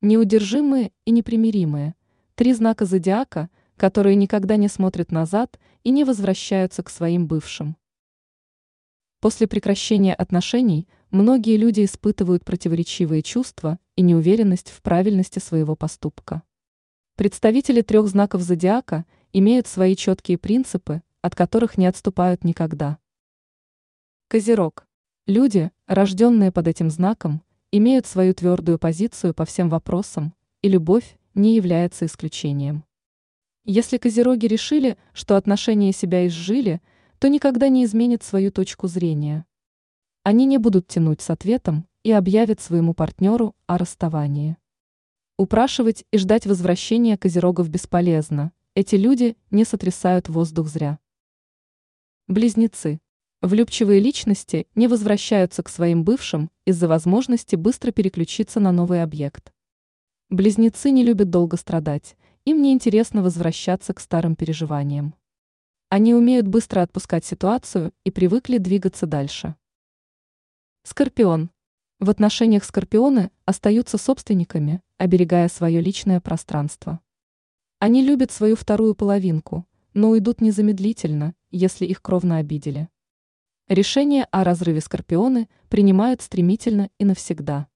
Неудержимые и непримиримые – три знака зодиака, которые никогда не смотрят назад и не возвращаются к своим бывшим. После прекращения отношений многие люди испытывают противоречивые чувства и неуверенность в правильности своего поступка. Представители трех знаков зодиака имеют свои четкие принципы, от которых не отступают никогда. Козерог. Люди, рожденные под этим знаком, имеют свою твердую позицию по всем вопросам, и любовь не является исключением. Если козероги решили, что отношения себя изжили, то никогда не изменят свою точку зрения. Они не будут тянуть с ответом и объявят своему партнеру о расставании. Упрашивать и ждать возвращения козерогов бесполезно, эти люди не сотрясают воздух зря. Близнецы. Влюбчивые личности не возвращаются к своим бывшим из-за возможности быстро переключиться на новый объект. Близнецы не любят долго страдать, им не интересно возвращаться к старым переживаниям. Они умеют быстро отпускать ситуацию и привыкли двигаться дальше. Скорпион. В отношениях скорпионы остаются собственниками, оберегая свое личное пространство. Они любят свою вторую половинку, но уйдут незамедлительно, если их кровно обидели. Решение о разрыве скорпионы принимают стремительно и навсегда.